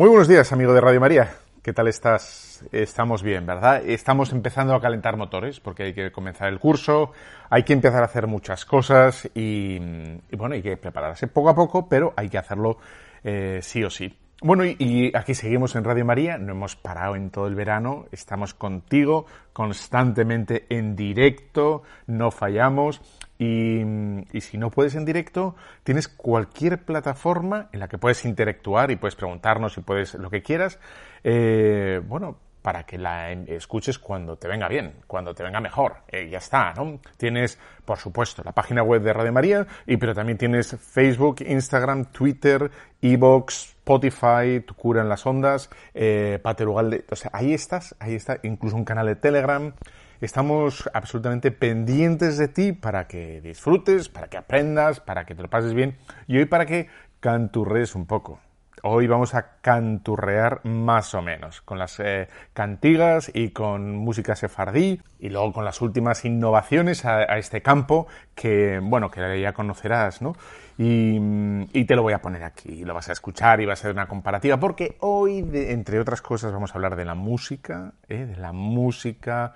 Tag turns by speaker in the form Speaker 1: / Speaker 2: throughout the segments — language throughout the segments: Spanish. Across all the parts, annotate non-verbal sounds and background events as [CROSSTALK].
Speaker 1: Muy buenos días, amigo de Radio María. ¿Qué tal estás? Estamos bien, ¿verdad? Estamos empezando a calentar motores porque hay que comenzar el curso, hay que empezar a hacer muchas cosas y, bueno, hay que prepararse poco a poco, pero hay que hacerlo eh, sí o sí. Bueno, y, y, aquí seguimos en Radio María, no hemos parado en todo el verano, estamos contigo constantemente en directo, no fallamos y, y, si no puedes en directo, tienes cualquier plataforma en la que puedes interactuar y puedes preguntarnos y puedes lo que quieras. Eh, bueno, para que la escuches cuando te venga bien, cuando te venga mejor. Eh, ya está, ¿no? Tienes, por supuesto, la página web de Radio María, y pero también tienes Facebook, Instagram, Twitter, Evox, Spotify, Tu Cura en las Ondas, eh, Paterugal, o sea, ahí estás, ahí está, incluso un canal de Telegram. Estamos absolutamente pendientes de ti para que disfrutes, para que aprendas, para que te lo pases bien y hoy para que canturres un poco. Hoy vamos a canturrear más o menos con las eh, cantigas y con música sefardí y luego con las últimas innovaciones a, este campo que, bueno, que ya conocerás, ¿no? Y, y, te lo voy a poner aquí, lo vas a escuchar y va a ser una comparativa porque hoy, entre otras cosas, vamos a hablar de la música, ¿eh? de la música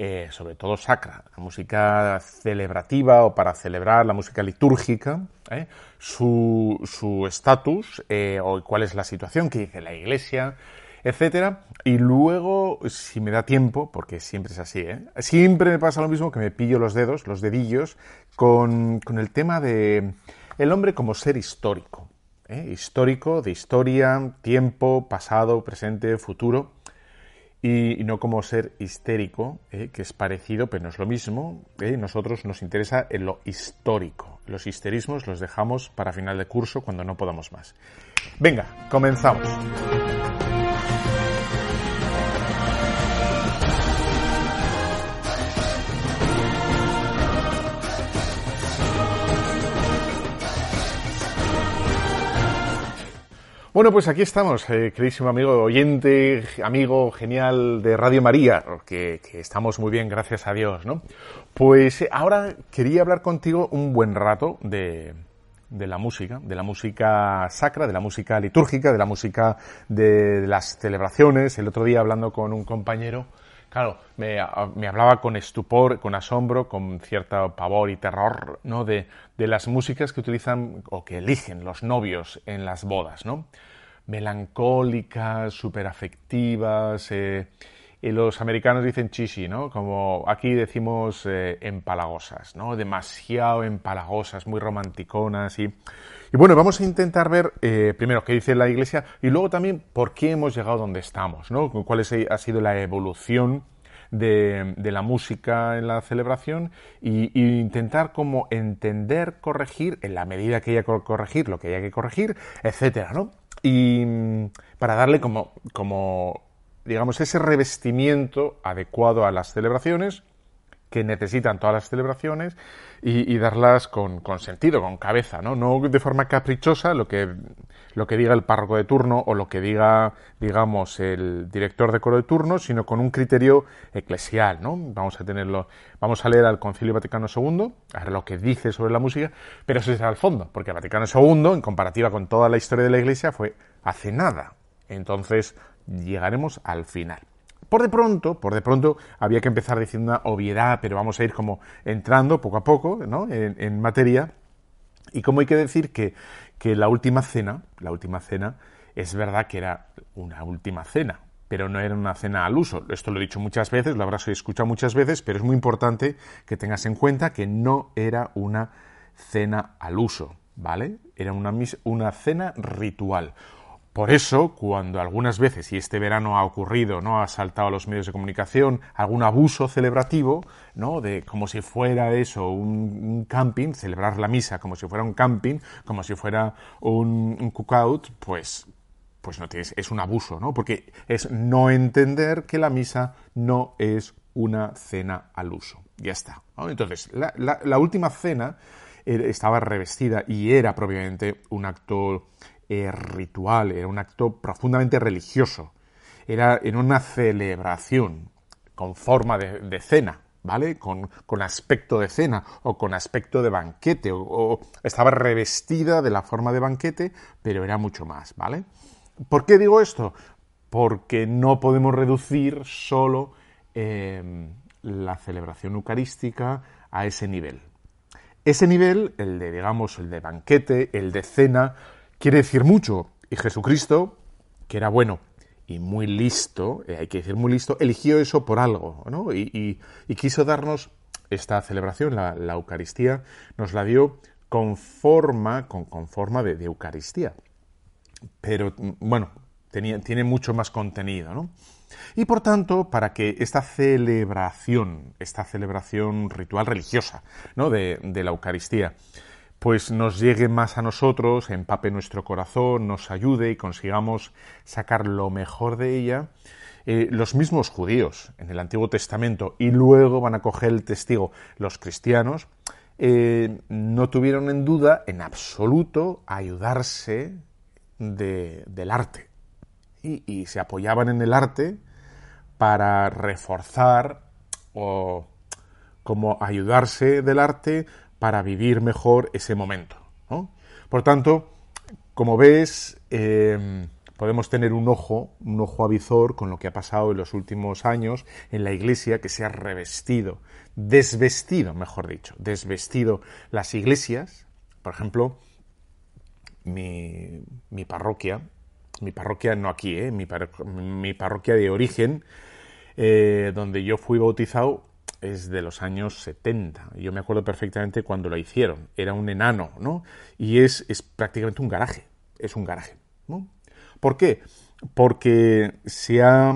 Speaker 1: eh, sobre todo sacra, la música celebrativa o para celebrar, la música litúrgica, ¿eh? su estatus eh, o cuál es la situación que dice la Iglesia, etcétera. Y luego, si me da tiempo, porque siempre es así, siempre me pasa lo mismo que me pillo los dedos, los dedillos, con, con el tema de el hombre como ser histórico. Histórico, de historia, tiempo, pasado, presente, futuro y, no como ser histérico, eh, que es parecido, pero no es lo mismo. Eh. Nosotros nos interesa en lo histórico. Los histerismos los dejamos para final de curso cuando no podamos más. Venga, comenzamos. Bueno, pues aquí estamos, eh, queridísimo amigo oyente, amigo genial de Radio María, que, estamos muy bien, gracias a Dios, ¿no? Pues eh, ahora quería hablar contigo un buen rato de, de la música, de la música sacra, de la música litúrgica, de la música de las celebraciones. El otro día hablando con un compañero Claro, me, hablaba con estupor, con asombro, con cierto pavor y terror, ¿no? De, las músicas que utilizan o que eligen los novios en las bodas, ¿no? Melancólicas, súper afectivas, eh, y los americanos dicen chichi, ¿no? Como aquí decimos eh, empalagosas, ¿no? Demasiado empalagosas, muy romanticonas y... Y bueno, vamos a intentar ver eh, primero qué dice la Iglesia y luego también por qué hemos llegado donde estamos, ¿no? Cuál ha sido la evolución de, la música en la celebración y, intentar como entender, corregir, en la medida que haya que corregir, lo que haya que corregir, etcétera, ¿no? Y mm, para darle como, como digamos, ese revestimiento adecuado a las celebraciones que necesitan todas las celebraciones y, darlas con, sentido, con cabeza, ¿no? No de forma caprichosa lo que, lo que diga el párroco de turno o lo que diga, digamos, el director de coro de turno, sino con un criterio eclesial, ¿no? Vamos a tenerlo, vamos a leer al Concilio Vaticano II, a ver lo que dice sobre la música, pero eso será el fondo, porque el Vaticano II, en comparativa con toda la historia de la Iglesia, fue hace nada. Entonces, llegaremos al final. Por de pronto, por de pronto, había que empezar diciendo una obviedad, pero vamos a ir como entrando poco a poco, ¿no? En, materia. Y como hay que decir que, que la última cena, la última cena, es verdad que era una última cena, pero no era una cena al uso. Esto lo he dicho muchas veces, lo habrás escuchado muchas veces, pero es muy importante que tengas en cuenta que no era una cena al uso, ¿vale? Era una, una cena ritual. Por eso, cuando algunas veces, y este verano ha ocurrido, ¿no? Ha saltado a los medios de comunicación algún abuso celebrativo, ¿no? De como si fuera eso, un, camping, celebrar la misa como si fuera un camping, como si fuera un, cookout, pues, pues no tienes, es un abuso, ¿no? Porque es no entender que la misa no es una cena al uso. Ya está. Entonces, la, la última cena eh, estaba revestida y era propiamente un acto eh, ritual, era un acto profundamente religioso, era en una celebración con forma de, cena, ¿vale? Con, aspecto de cena o con aspecto de banquete, o, estaba revestida de la forma de banquete, pero era mucho más, ¿vale? ¿Por qué digo esto? Porque no podemos reducir solo em, la celebración eucarística a ese nivel. Ese nivel, el de, digamos, el de banquete, el de cena, quiere decir mucho. Y Jesucristo, que era bueno y muy listo, eh, hay que decir muy listo, eligió eso por algo, ¿no? Y, quiso darnos esta celebración, la, Eucaristía, nos la dio con forma, con, forma de, Eucaristía. Pero, bueno, tenía, tiene mucho más contenido, ¿no? Y por tanto, para que esta celebración, esta celebración ritual religiosa, ¿no? de, de la Eucaristía, pues nos llegue más a nosotros, empape nuestro corazón, nos ayude y consigamos sacar lo mejor de ella, eh, los mismos judíos en el Antiguo Testamento y luego van a coger el testigo los cristianos, eh, no tuvieron en duda en absoluto ayudarse del arte. Y, y se apoyaban en el arte para reforzar o como ayudarse del arte para vivir mejor ese momento. Por tanto, como ves, em, podemos tener un ojo, un ojo avizor con lo que ha pasado en los últimos años en la iglesia que se ha revestido, desvestido, mejor dicho, desvestido las iglesias. Por ejemplo, mi, parroquia, mi parroquia no aquí, ¿eh? mi, parroquia de origen, eh, donde yo fui bautizado, es de los años 70. Yo me acuerdo perfectamente cuando lo hicieron. Era un enano, ¿no? Y es, es prácticamente un garaje. Es un garaje, ¿no? ¿Por qué? Porque se ha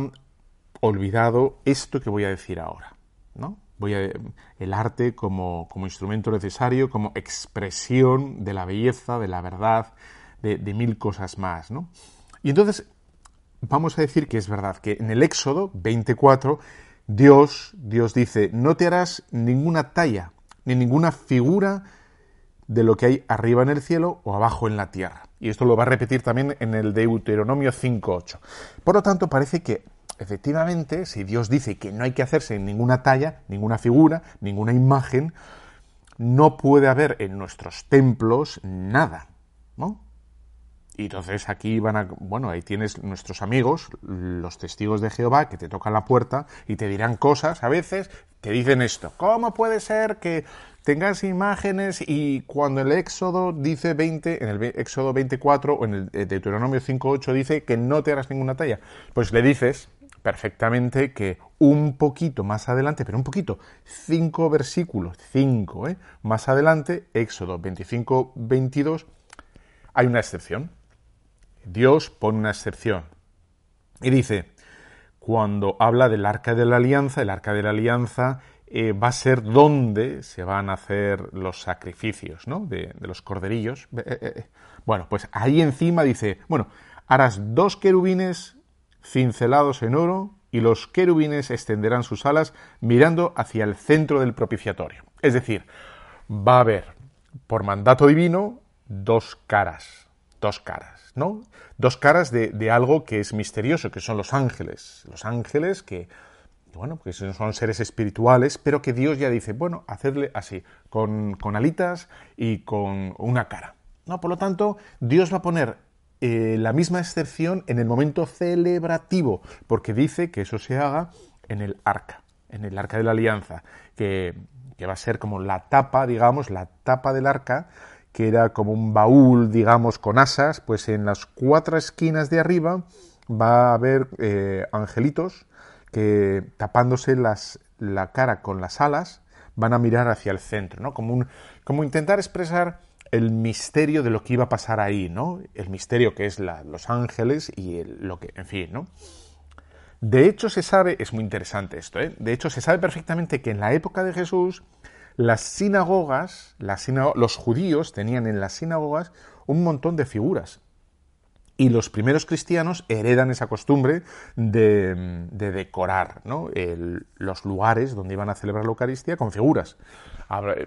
Speaker 1: olvidado esto que voy a decir ahora, ¿no? Voy a, el arte como, como instrumento necesario, como expresión de la belleza, de la verdad, de, de mil cosas más, ¿no? Y entonces vamos a decir que es verdad que en el Éxodo 24 Dios, Dios dice, no te harás ninguna talla, ni ninguna figura de lo que hay arriba en el cielo o abajo en la tierra. Y esto lo va a repetir también en el Deuteronomio 5.8. Por lo tanto, parece que efectivamente, si Dios dice que no hay que hacerse ninguna talla, ninguna figura, ninguna imagen, no puede haber en nuestros templos nada, ¿no? Y entonces aquí van a, bueno, ahí tienes nuestros amigos, los testigos de Jehová, que te tocan la puerta y te dirán cosas a veces, te dicen esto, ¿cómo puede ser que tengas imágenes y cuando el Éxodo dice 20, en el Éxodo 24 o en el Deuteronomio 5.8 dice que no te harás ninguna talla? Pues le dices perfectamente que un poquito más adelante, pero un poquito, cinco versículos, cinco, ¿eh? más adelante, Éxodo 25, 22, hay una excepción. Dios pone una excepción. Y dice, cuando habla del arca de la alianza, el arca de la alianza eh, va a ser donde se van a hacer los sacrificios, ¿no? De, los corderillos. Eh, eh, bueno, pues ahí encima dice, bueno, harás dos querubines cincelados en oro y los querubines extenderán sus alas mirando hacia el centro del propiciatorio. Es decir, va a haber, por mandato divino, dos caras, dos caras, ¿no? Dos caras de, algo que es misterioso, que son los ángeles. Los ángeles que, bueno, que son seres espirituales, pero que Dios ya dice, bueno, hacerle así, con, con alitas y con una cara. ¿no? Por lo tanto, Dios va a poner eh, la misma excepción en el momento celebrativo, porque dice que eso se haga en el arca, en el arca de la alianza, que, que va a ser como la tapa, digamos, la tapa del arca, que era como un baúl, digamos, con asas, pues en las cuatro esquinas de arriba va a haber eh, angelitos que tapándose las, la cara con las alas van a mirar hacia el centro, ¿no? Como, un, como intentar expresar el misterio de lo que iba a pasar ahí, ¿no? El misterio que es los ángeles y lo que, en fin, ¿no? De hecho se sabe, es muy interesante esto, ¿eh? De hecho se sabe perfectamente que en la época de Jesús las sinagogas, los judíos tenían en las sinagogas un montón de figuras. Y los primeros cristianos heredan esa costumbre de, decorar ¿no? los lugares donde iban a celebrar la Eucaristía con figuras.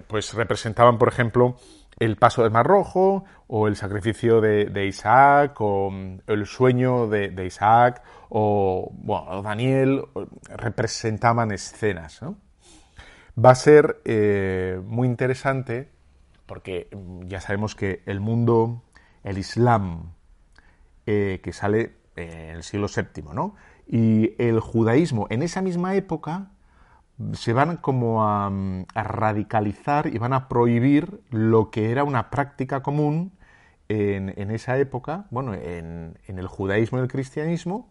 Speaker 1: Pues representaban, por ejemplo, el paso del Mar Rojo, o el sacrificio de, Isaac, o el sueño de, Isaac, o bueno, Daniel, representaban escenas. Va a ser eh, muy interesante porque ya sabemos que el mundo, el Islam, eh, que sale en el siglo VII, ¿no? Y el judaísmo en esa misma época se van como a, radicalizar y van a prohibir lo que era una práctica común en, esa época, bueno, en, el judaísmo y el cristianismo,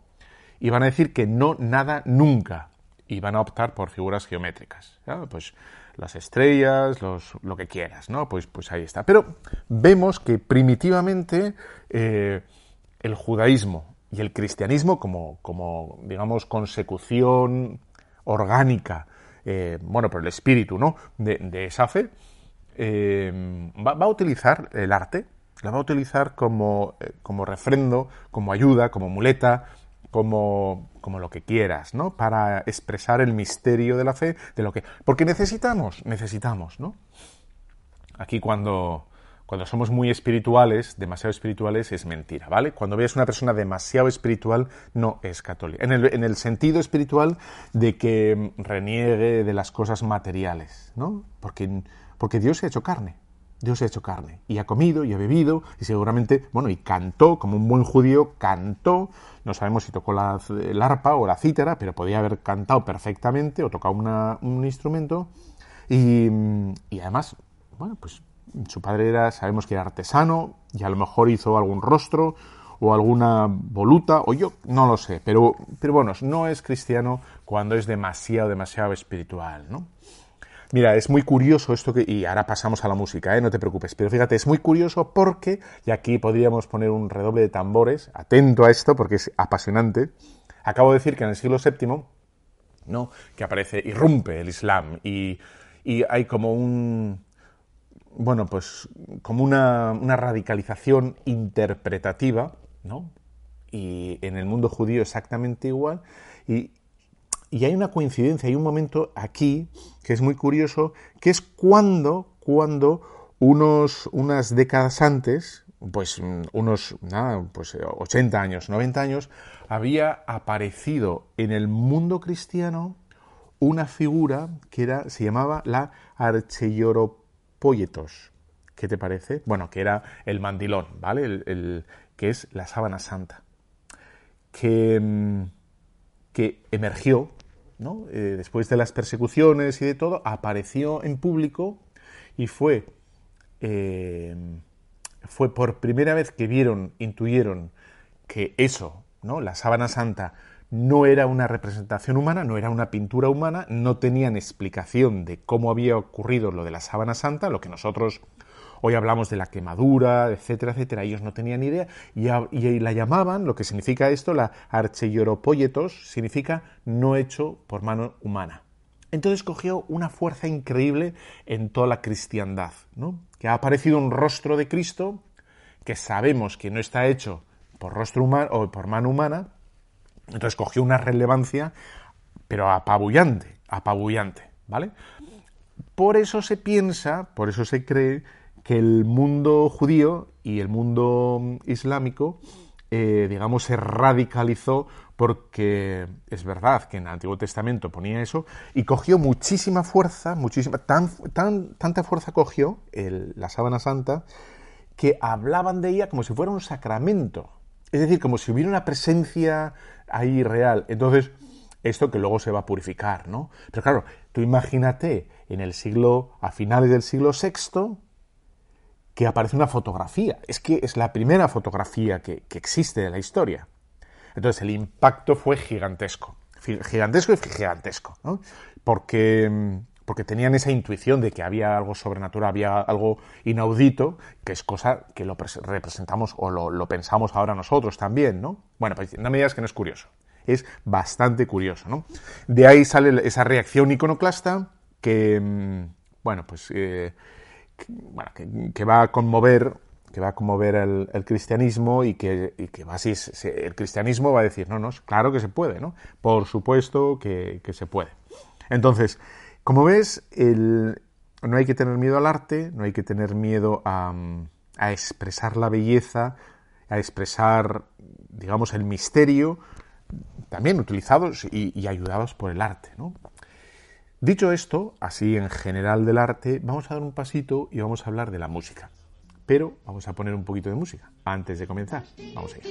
Speaker 1: y van a decir que no, nada, nunca, y van a optar por figuras geométricas, pues las estrellas, los, lo que quieras, ¿no? Pues, pues ahí está. Pero vemos que primitivamente eh, el judaísmo y el cristianismo como, como digamos, consecución orgánica eh, bueno, por el espíritu, ¿no? De, esa fe, eh, va, a utilizar el arte, la va a utilizar como, eh, como refrendo, como ayuda, como muleta, como, como lo que quieras, ¿no? Para expresar el misterio de la fe, de lo que... Porque necesitamos, necesitamos, ¿no? Aquí cuando, cuando somos muy espirituales, demasiado espirituales, es mentira, ¿vale? Cuando veas una persona demasiado espiritual, no es católica. En el, sentido espiritual de que reniegue de las cosas materiales, ¿no? Porque, porque Dios se ha hecho carne. Dios ha hecho carne. Y ha comido y ha bebido y seguramente, bueno, y cantó, como un buen judío, cantó. No sabemos si tocó la, el arpa o la cítara, pero podía haber cantado perfectamente o tocado un instrumento. Y, y además, bueno, pues su padre era, sabemos que era artesano y a lo mejor hizo algún rostro o alguna voluta, o yo no lo sé, pero, pero bueno, no es cristiano cuando es demasiado, demasiado espiritual, ¿no? Mira, es muy curioso esto que... Y ahora pasamos a la música, ¿eh? no te preocupes. Pero fíjate, es muy curioso porque, y aquí podríamos poner un redoble de tambores, atento a esto porque es apasionante. Acabo de decir que en el siglo VII, ¿no? Que aparece, irrumpe el Islam y, y hay como un, bueno, pues como una, radicalización interpretativa, ¿no? Y en el mundo judío exactamente igual. Y, hay una coincidencia, hay un momento aquí que es muy curioso, que es cuando, cuando unos, unas décadas antes, pues unos nada, pues 80 años, 90 años, había aparecido en el mundo cristiano una figura que era, se llamaba la Archeyoropoietos. ¿Qué te parece? Bueno, que era el mandilón, ¿vale? El, que es la sábana santa, que, mm, que emergió Eh, después de las persecuciones y de todo, apareció en público y fue, eh, fue por primera vez que vieron, intuyeron que eso, ¿no? la sábana santa, no era una representación humana, no era una pintura humana, no tenían explicación de cómo había ocurrido lo de la sábana santa, lo que nosotros hoy hablamos de la quemadura, etcétera, etcétera, ellos no tenían idea y, la llamaban, lo que significa esto, la archeioropoyetos, significa no hecho por mano humana. Entonces cogió una fuerza increíble en toda la cristiandad, ¿no? que ha aparecido un rostro de Cristo que sabemos que no está hecho por rostro humano o por mano humana, entonces cogió una relevancia, pero apabullante, apabullante, ¿vale? Por eso se piensa, por eso se cree que el mundo judío y el mundo islámico, eh, digamos, se radicalizó porque es verdad que en el Antiguo Testamento ponía eso y cogió muchísima fuerza, muchísima, tan, tan, tanta fuerza cogió la sábana santa que hablaban de ella como si fuera un sacramento. Es decir, como si hubiera una presencia ahí real. Entonces, esto que luego se va a purificar, ¿no? Pero claro, tú imagínate en el siglo, a finales del siglo VI, que aparece una fotografía. Es que es la primera fotografía que, existe de la historia. Entonces el impacto fue gigantesco. Gigantesco y gigantesco. ¿no? Porque, porque tenían esa intuición de que había algo sobrenatural, había algo inaudito, que es cosa que lo representamos o lo, pensamos ahora nosotros también, ¿no? Bueno, pues no me digas que no es curioso. Es bastante curioso, ¿no? De ahí sale esa reacción iconoclasta que, mm, bueno, pues eh, bueno, que, va a conmover que va a conmover el, cristianismo y que, el cristianismo va a decir, no, no, claro que se puede, ¿no? Por supuesto que, se puede. Entonces, como ves, no hay que tener miedo al arte, no hay que tener miedo a, expresar la belleza, a expresar, digamos, el misterio, también utilizados y, y ayudados por el arte, ¿no? Dicho esto, así en general del arte, vamos a dar un pasito y vamos a hablar de la música. Pero vamos a poner un poquito de música antes de comenzar. Vamos allá.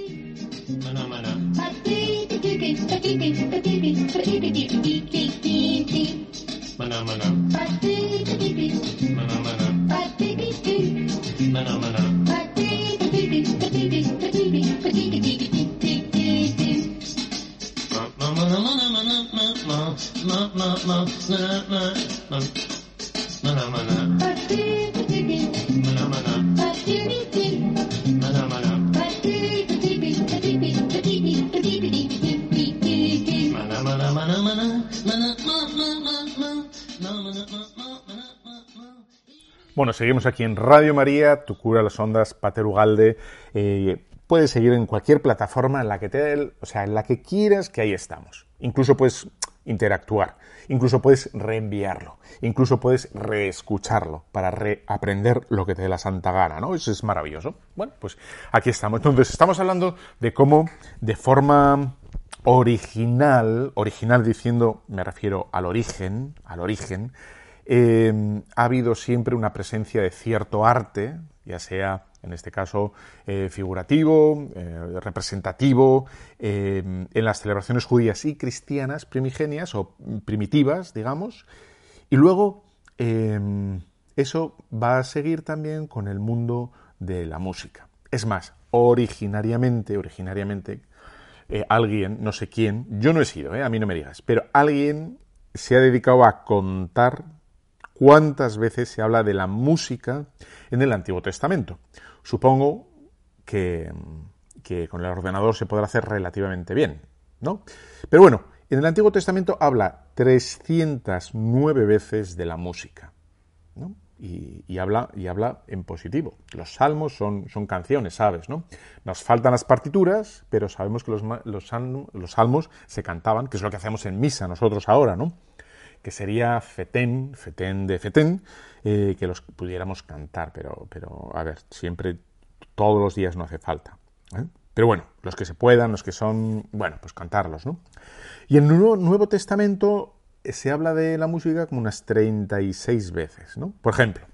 Speaker 1: Bueno, seguimos aquí en Radio María, Tu cura las ondas, Pater Ugalde. Eh, puedes seguir en cualquier plataforma en la que te, o sea, en la que quieras que ahí estamos. Incluso puedes interactuar, incluso puedes reenviarlo, incluso puedes reescucharlo para reaprender lo que te dé la santa gana, ¿no? Eso es maravilloso. Bueno, pues aquí estamos. Entonces, estamos hablando de cómo de forma original, original diciendo, me refiero al origen, al origen, eh, ha habido siempre una presencia de cierto arte, ya sea en este caso eh, figurativo, eh, representativo, en las celebraciones judías y cristianas primigenias o primitivas, digamos, y luego eso va a seguir también con el mundo de la música. Es más, originariamente, originariamente, alguien, no sé quién, yo no he sido, a mí no me digas, pero alguien se ha dedicado a contar cuántas veces se habla de la música en el Antiguo Testamento. Supongo que, con el ordenador se podrá hacer relativamente bien, ¿no? Pero bueno, en el Antiguo Testamento habla 309 veces de la música, ¿no? Y, habla, y habla en positivo. Los salmos son, son canciones, ¿sabes? ¿no? Nos faltan las partituras, pero sabemos que los, los, los salmos se cantaban, que es lo que hacemos en misa nosotros ahora, ¿no? Que sería Fetén, Fetén de Fetén, eh, que los pudiéramos cantar, pero, pero a ver, siempre, todos los días no hace falta. ¿eh? Pero bueno, los que se puedan, los que son, bueno, pues cantarlos, ¿no? Y en el Nuevo, Testamento se habla de la música como unas 36 veces, ¿no? Por ejemplo,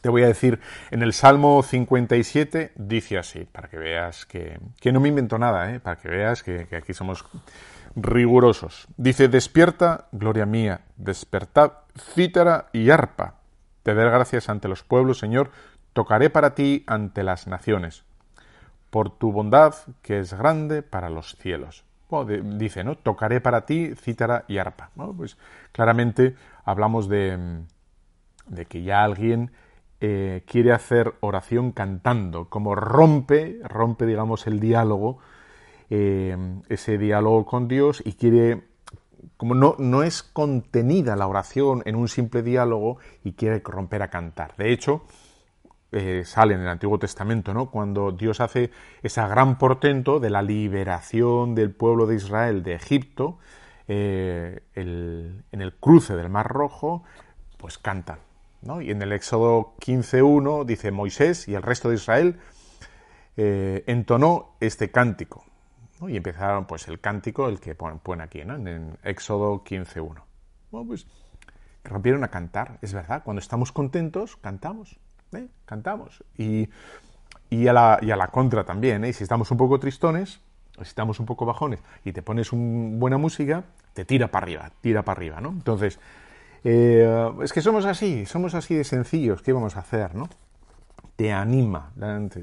Speaker 1: Te voy a decir, en el Salmo 57 dice así, para que veas que, que no me invento nada, ¿eh? para que veas que aquí somos rigurosos. Dice, despierta, gloria mía, despertad, cítara y arpa. Te daré gracias ante los pueblos, Señor, tocaré para ti ante las naciones, por tu bondad que es grande para los cielos. dice, ¿no? Tocaré para ti cítara y arpa. Pues claramente hablamos de, de que ya alguien eh, quiere hacer oración cantando, como rompe, rompe, digamos, el diálogo, eh, ese diálogo con Dios y quiere, como no, no es contenida la oración en un simple diálogo y quiere romper a cantar. De hecho, eh, sale en el Antiguo Testamento, ¿no? Cuando Dios hace ese gran portento de la liberación del pueblo de Israel de Egipto, en el cruce del Mar Rojo, pues cantan. Y en el Éxodo 15.1 dice Moisés y el resto de Israel eh, entonó este cántico. Y empezaron pues el cántico, el que ponen aquí, En el Éxodo 15.1. Bueno, pues rompieron a cantar, es verdad. Cuando estamos contentos, cantamos. ¿eh? Cantamos. Y, a la, y, a la, contra también, ¿eh? Si estamos un poco tristones, si estamos un poco bajones, y te pones una buena música, te tira para arriba, tira para arriba, ¿no? Entonces, eh, es que somos así, somos así de sencillos, ¿qué vamos a hacer, no? Te anima,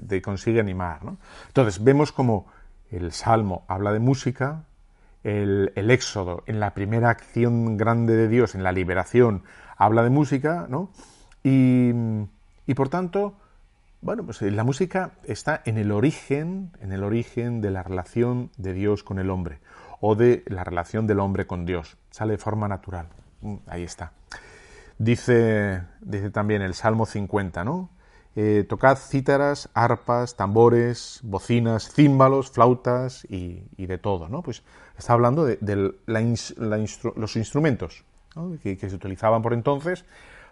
Speaker 1: te, consigue animar, ¿no? Entonces, vemos como el Salmo habla de música, el, Éxodo, en la primera acción grande de Dios, en la liberación, habla de música, ¿no? Y, y por tanto, bueno, pues la música está en el origen, en el origen de la relación de Dios con el hombre, o de la relación del hombre con Dios. Sale de forma natural. Mm, ahí está. Dice, dice también el Salmo 50, ¿no? Eh, tocad cítaras, arpas, tambores, bocinas, címbalos, flautas y, de todo, ¿no? Pues está hablando de, los instrumentos que, se utilizaban por entonces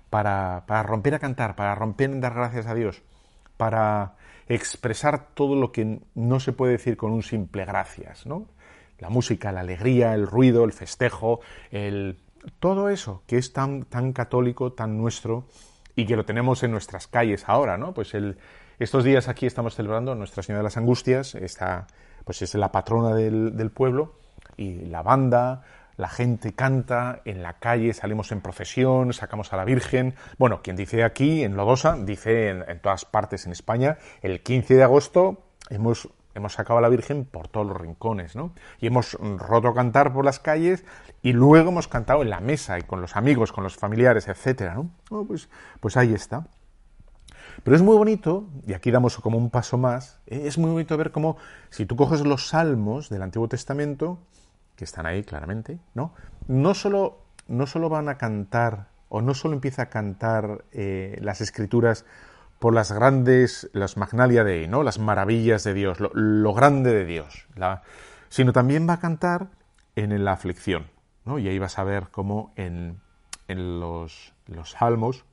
Speaker 1: para, para, romper a cantar, para romper en dar gracias a Dios, para expresar todo lo que no se puede decir con un simple gracias. La música, la alegría, el ruido, el festejo, el, todo eso que es tan católico, tan nuestro, y que lo tenemos en nuestras calles ahora, ¿no? Pues el, estos días aquí estamos celebrando Nuestra Señora de las Angustias, está, pues es la patrona del, pueblo, y la banda, la gente canta, en la calle salimos en procesión, sacamos a la Virgen. Bueno, quien dice aquí, en Lodosa, dice en, en todas partes en España, el 15 de agosto hemos hemos sacado a la Virgen por todos los rincones, ¿no? Y hemos roto cantar por las calles y luego hemos cantado en la mesa y con los amigos, con los familiares, etcétera, pues, pues ahí está. Pero es muy bonito, y aquí damos como un paso más, ¿eh? es muy bonito ver cómo, si tú coges los salmos del Antiguo Testamento, que están ahí claramente, ¿no? No solo, no solo van a cantar, o no solo empieza a cantar eh, las escrituras por las grandes, las magnalia de ¿no? Las maravillas de Dios, lo, grande de Dios, sino también va a cantar en la aflicción, ¿no? Y ahí vas a ver cómo en, los, salmos,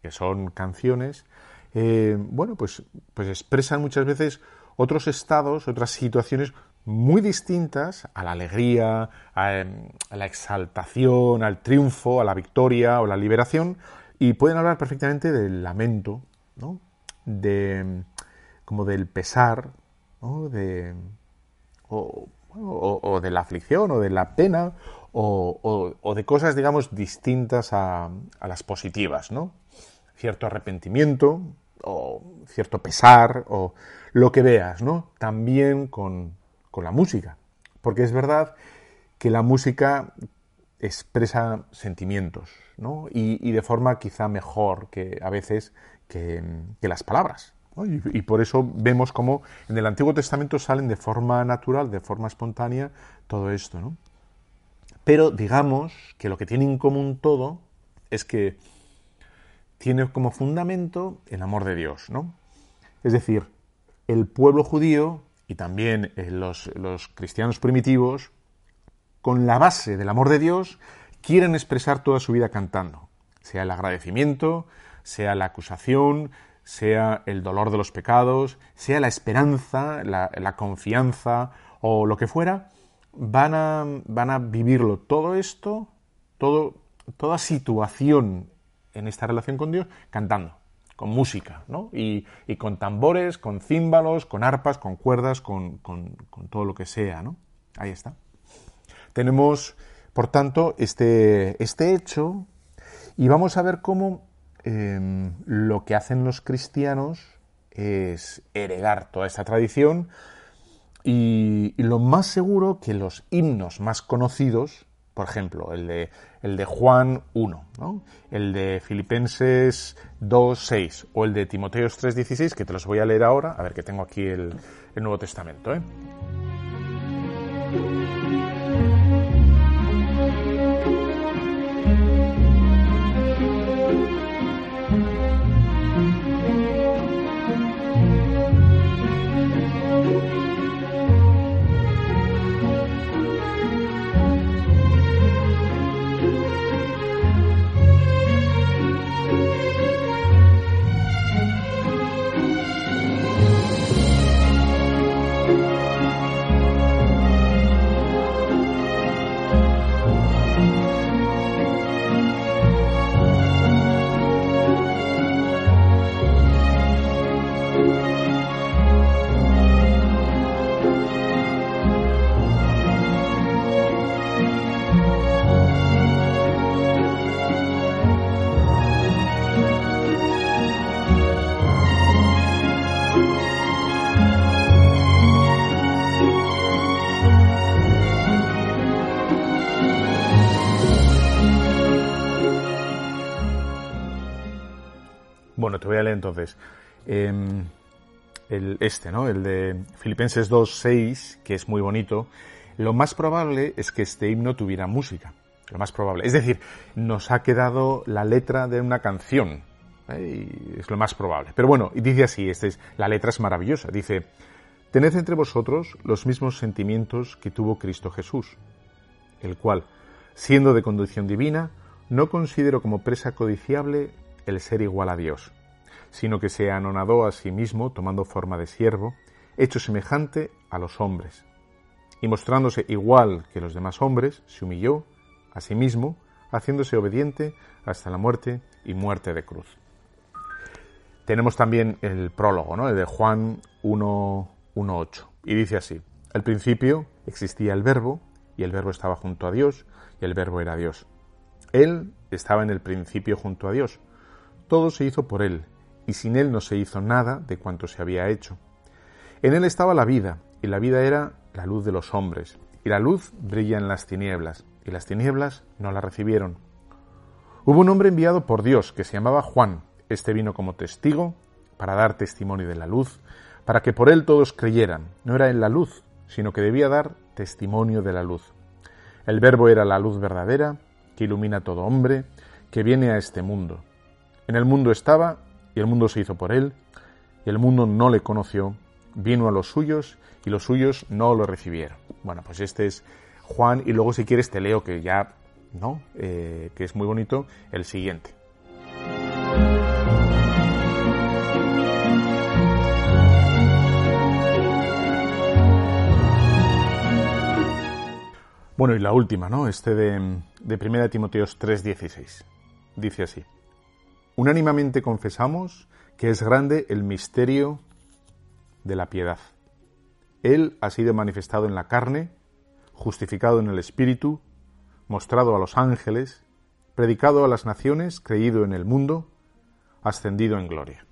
Speaker 1: que son canciones, eh, bueno, pues, pues expresan muchas veces otros estados, otras situaciones muy distintas a la alegría, a, a, la exaltación, al triunfo, a la victoria o la liberación, y pueden hablar perfectamente del lamento, ¿no? de, como del pesar, de, o, de la aflicción, o de la pena, o, de cosas, digamos, distintas a, las positivas, ¿no? Cierto arrepentimiento, o cierto pesar, o lo que veas, ¿no? También con, la música. Porque es verdad que la música expresa sentimientos, ¿no? Y, y, de forma quizá mejor que a veces que, las palabras. Y, por eso vemos cómo en el Antiguo Testamento salen de forma natural, de forma espontánea, todo esto. ¿no? Pero digamos que lo que tiene en común todo es que tiene como fundamento el amor de Dios. ¿no? Es decir, el pueblo judío y también eh, los, los cristianos primitivos, con la base del amor de Dios, quieren expresar toda su vida cantando, sea el agradecimiento, sea la acusación, sea el dolor de los pecados, sea la esperanza, la, confianza o lo que fuera, van a, van a vivirlo todo esto, toda situación en esta relación con Dios, cantando, con música, ¿no? Y, con tambores, con címbalos, con arpas, con cuerdas, con, todo lo que sea, ¿no? Ahí está. Tenemos, por tanto, este, este hecho y vamos a ver cómo em, lo que hacen los cristianos es heredar toda esta tradición y, lo más seguro que los himnos más conocidos, por ejemplo, el de, el de Juan 1, el de Filipenses 2, 6 o el de Timoteos 3, 16, que te los voy a leer ahora, a ver que tengo aquí el, el Nuevo Testamento. ¿eh? Entonces. Em, este, ¿no? El de Filipenses 2.6, que es muy bonito. Lo más probable es que este himno tuviera música. Lo más probable. Es decir, nos ha quedado la letra de una canción. ¿eh? es lo más probable. Pero bueno, dice así, este es, la letra es maravillosa. Dice, tened entre vosotros los mismos sentimientos que tuvo Cristo Jesús, el cual, siendo de condición divina, no considero como presa codiciable el ser igual a Dios, sino que se anonadó a sí mismo tomando forma de siervo, hecho semejante a los hombres, y mostrándose igual que los demás hombres, se humilló a sí mismo, haciéndose obediente hasta la muerte y muerte de cruz. Tenemos también el prólogo, ¿no? el de Juan 1.1.8, y dice así, al principio existía el verbo, y el verbo estaba junto a Dios, y el verbo era Dios. Él estaba en el principio junto a Dios. Todo se hizo por Él, y sin Él no se hizo nada de cuanto se había hecho. En Él estaba la vida, y la vida era la luz de los hombres, y la luz brilla en las tinieblas, y las tinieblas no la recibieron. Hubo un hombre enviado por Dios que se llamaba Juan. Este vino como testigo para dar testimonio de la luz, para que por él todos creyeran. No era en la luz, sino que debía dar testimonio de la luz. El verbo era la luz verdadera, que ilumina a todo hombre, que viene a este mundo. En el mundo estaba, y el mundo se hizo por él, y el mundo no le conoció, vino a los suyos, y los suyos no lo recibieron. Bueno, pues este es Juan, y luego si quieres te leo que ya, ¿no? Eh, que es muy bonito, el siguiente. Bueno, y la última, ¿no? Este de, de 1 Timoteos 3:16. Dice así. Unánimamente confesamos que es grande el misterio de la piedad. Él ha sido manifestado en la carne, justificado en el Espíritu, mostrado a los ángeles, predicado a las naciones, creído en el mundo, ascendido en gloria.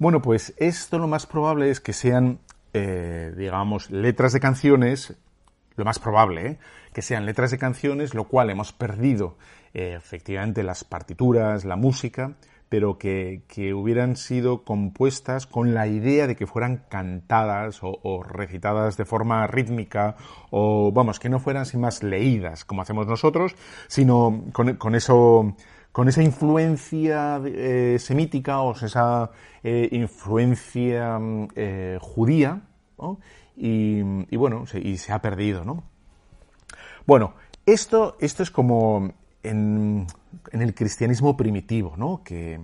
Speaker 1: Bueno, pues esto lo más probable es que sean, eh, digamos, letras de canciones, lo más probable, ¿eh? que sean letras de canciones, lo cual hemos perdido eh, efectivamente las partituras, la música, pero que, hubieran sido compuestas con la idea de que fueran cantadas o, recitadas de forma rítmica o, vamos, que no fueran sin más leídas como hacemos nosotros, sino con eso con esa influencia eh, semítica o esa eh, influencia mm, eh, judía, y, bueno, se, y se ha perdido, ¿no? Bueno, esto, esto es como en, el cristianismo primitivo, ¿no? Que,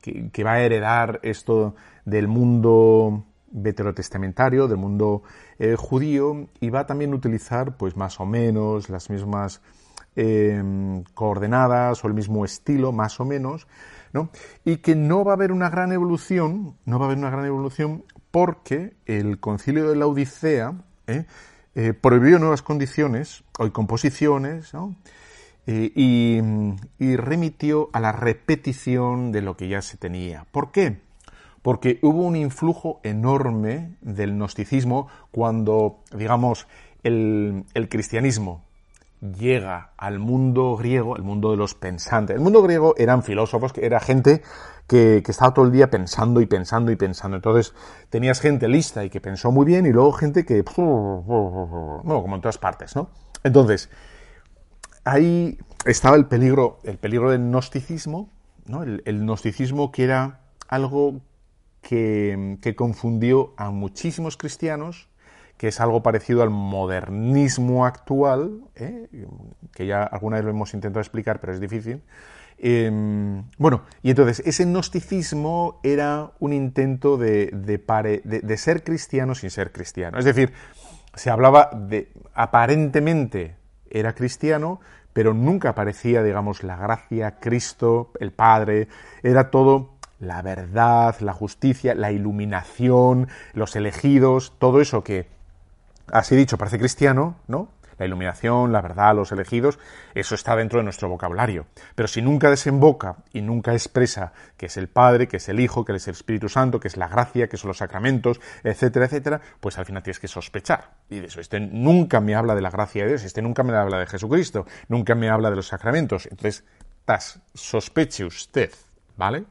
Speaker 1: que, va a heredar esto del mundo veterotestamentario, del mundo judío, y va a también utilizar, pues más o menos, las mismas em, coordenadas o el mismo estilo, más o menos, ¿no? Y que no va a haber una gran evolución, no va a haber una gran evolución porque el concilio de la Odisea ¿eh? Eh, prohibió nuevas condiciones o composiciones, ¿no? y, remitió a la repetición de lo que ya se tenía. ¿Por qué? Porque hubo un influjo enorme del gnosticismo cuando, digamos, el, cristianismo llega al mundo griego, el mundo de los pensantes. El mundo griego eran filósofos, era gente que, estaba todo el día pensando y pensando y pensando. Entonces tenías gente lista y que pensó muy bien y luego gente que... Bueno, como en todas partes, ¿no? Entonces, ahí estaba el peligro, el peligro del gnosticismo, ¿no? el, gnosticismo que era algo que, confundió a muchísimos cristianos, que es algo parecido al modernismo actual, ¿eh? que ya alguna vez lo hemos intentado explicar, pero es difícil. Em, bueno, y entonces ese gnosticismo era un intento de, de, ser cristiano sin ser cristiano. Es decir, se hablaba de aparentemente era cristiano, pero nunca aparecía, digamos, la gracia, Cristo, el Padre, era todo la verdad, la justicia, la iluminación, los elegidos, todo eso que, así dicho, parece cristiano, ¿no? la iluminación, la verdad, los elegidos, eso está dentro de nuestro vocabulario. Pero si nunca desemboca y nunca expresa que es el Padre, que es el Hijo, que es el Espíritu Santo, que es la gracia, que son los sacramentos, etcétera, etcétera, pues al final tienes que sospechar. Y de eso, este nunca me habla de la gracia de Dios, este nunca me habla de Jesucristo, nunca me habla de los sacramentos. Entonces, tas, sospeche usted, ¿vale?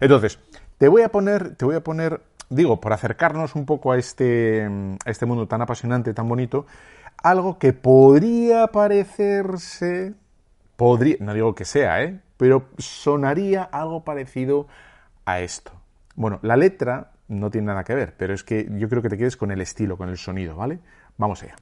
Speaker 1: Entonces, te voy a poner, te voy a poner, digo, por acercarnos un poco a este, a este mundo tan apasionante, tan bonito, algo que podría parecerse, podría, no digo que sea, ¿eh? pero sonaría algo parecido a esto. Bueno, la letra no tiene nada que ver, pero es que yo creo que te quedes con el estilo, con el sonido, ¿vale? Vamos allá.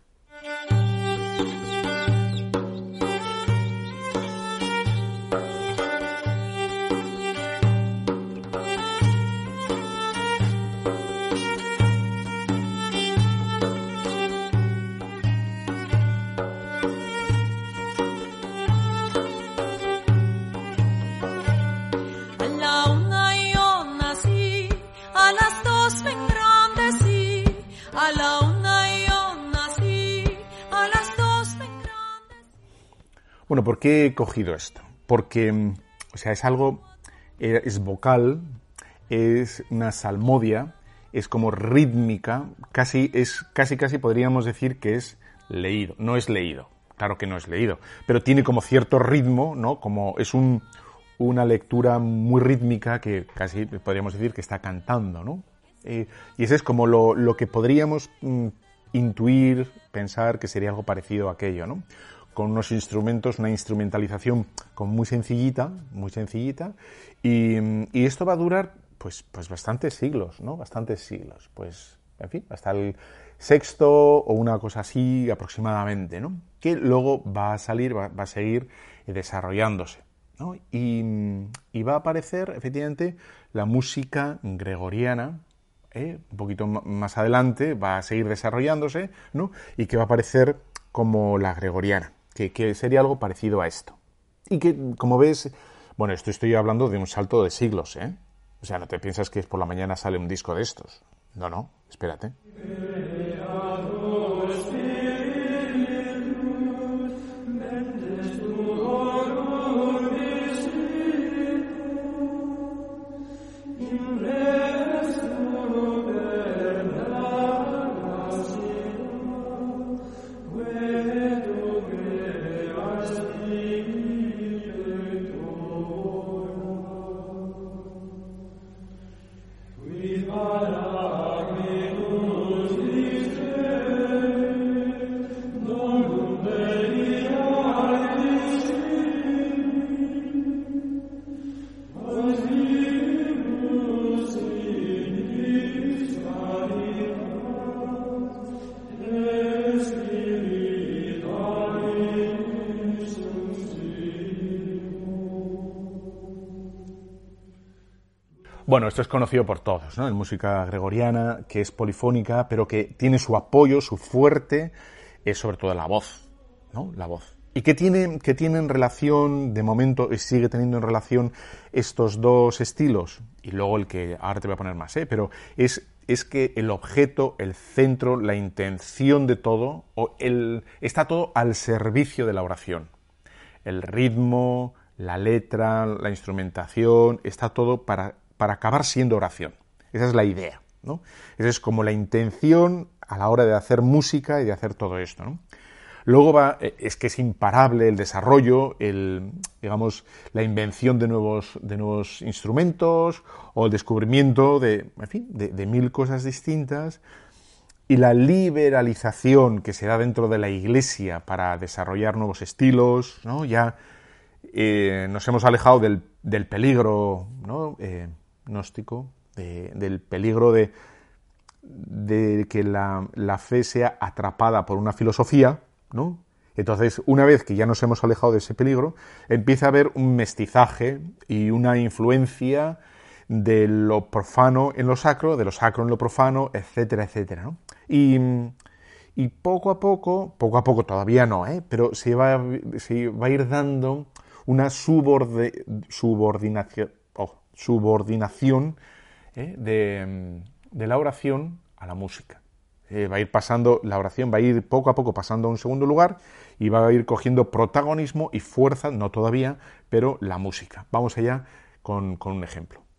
Speaker 1: ¿Por qué he cogido esto? Porque, mm, o sea, es algo, eh, es vocal, es una salmodia, es como rítmica, casi, es, casi, casi podríamos decir que es leído. No es leído, claro que no es leído, pero tiene como cierto ritmo, ¿no? Como es un, una lectura muy rítmica que casi podríamos decir que está cantando, ¿no? Eh, y ese es como lo, lo que podríamos mm, intuir, pensar que sería algo parecido a aquello, ¿no? Con unos instrumentos, una instrumentalización como muy sencillita, muy sencillita, y, esto va a durar pues, pues bastantes siglos, ¿no? Bastantes siglos, pues, en fin, hasta el sexto o una cosa así aproximadamente, ¿no? Que luego va a salir, va, a seguir desarrollándose, ¿no? Y, va a aparecer, efectivamente, la música gregoriana, ¿eh? un poquito más adelante, va a seguir desarrollándose, ¿no? Y que va a aparecer como la gregoriana que, sería algo parecido a esto. Y que, como ves, bueno, esto estoy hablando de un salto de siglos, ¿eh? O sea, no te piensas que por la mañana sale un disco de estos. No, no, espérate. Esto es conocido por todos, ¿no? En música gregoriana, que es polifónica, pero que tiene su apoyo, su fuerte, es sobre todo la voz, ¿no? La voz. ¿Y qué tiene, qué tiene en relación, de momento, y sigue teniendo en relación estos dos estilos? Y luego el que ahora te voy a poner más, ¿eh? Pero es, es que el objeto, el centro, la intención de todo, está todo al servicio de la oración. El ritmo, la letra, la instrumentación, está todo para, para acabar siendo oración. Esa es la idea, ¿no? Esa es como la intención a la hora de hacer música y de hacer todo esto. Luego va, eh, es que es imparable el desarrollo, el, digamos, la invención de nuevos, de nuevos instrumentos o el descubrimiento de, en fin, de, mil cosas distintas y la liberalización que se da dentro de la Iglesia para desarrollar nuevos estilos, ¿no? Ya eh, nos hemos alejado del, del peligro ¿no? Eh, gnóstico, del peligro de, que la, fe sea atrapada por una filosofía, ¿no? Entonces, una vez que ya nos hemos alejado de ese peligro, empieza a haber un mestizaje y una influencia de lo profano en lo sacro, de lo sacro en lo profano, etcétera, etcétera. Y, poco a poco, poco a poco todavía no, ¿eh? pero se va, se va a ir dando una subordinación, subordinación ¿eh? de, la oración a la música. Eh, va a ir pasando, la oración va a ir poco a poco pasando a un segundo lugar y va a ir cogiendo protagonismo y fuerza, no todavía, pero la música. Vamos allá con un ejemplo.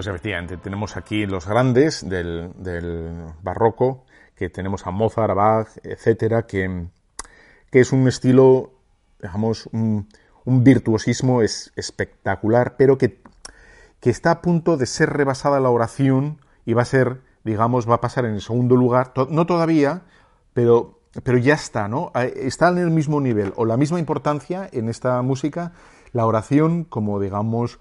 Speaker 1: Pues efectivamente, tenemos aquí los grandes del, barroco, que tenemos a Mozart, a Bach, etcétera, que, es un estilo, digamos, un, virtuosismo es, espectacular, pero que, que está a punto de ser rebasada la oración y va a ser, digamos, va a pasar en el segundo lugar, no todavía, pero, pero ya está, ¿no? Está en el mismo nivel o la misma importancia en esta música la oración como, digamos,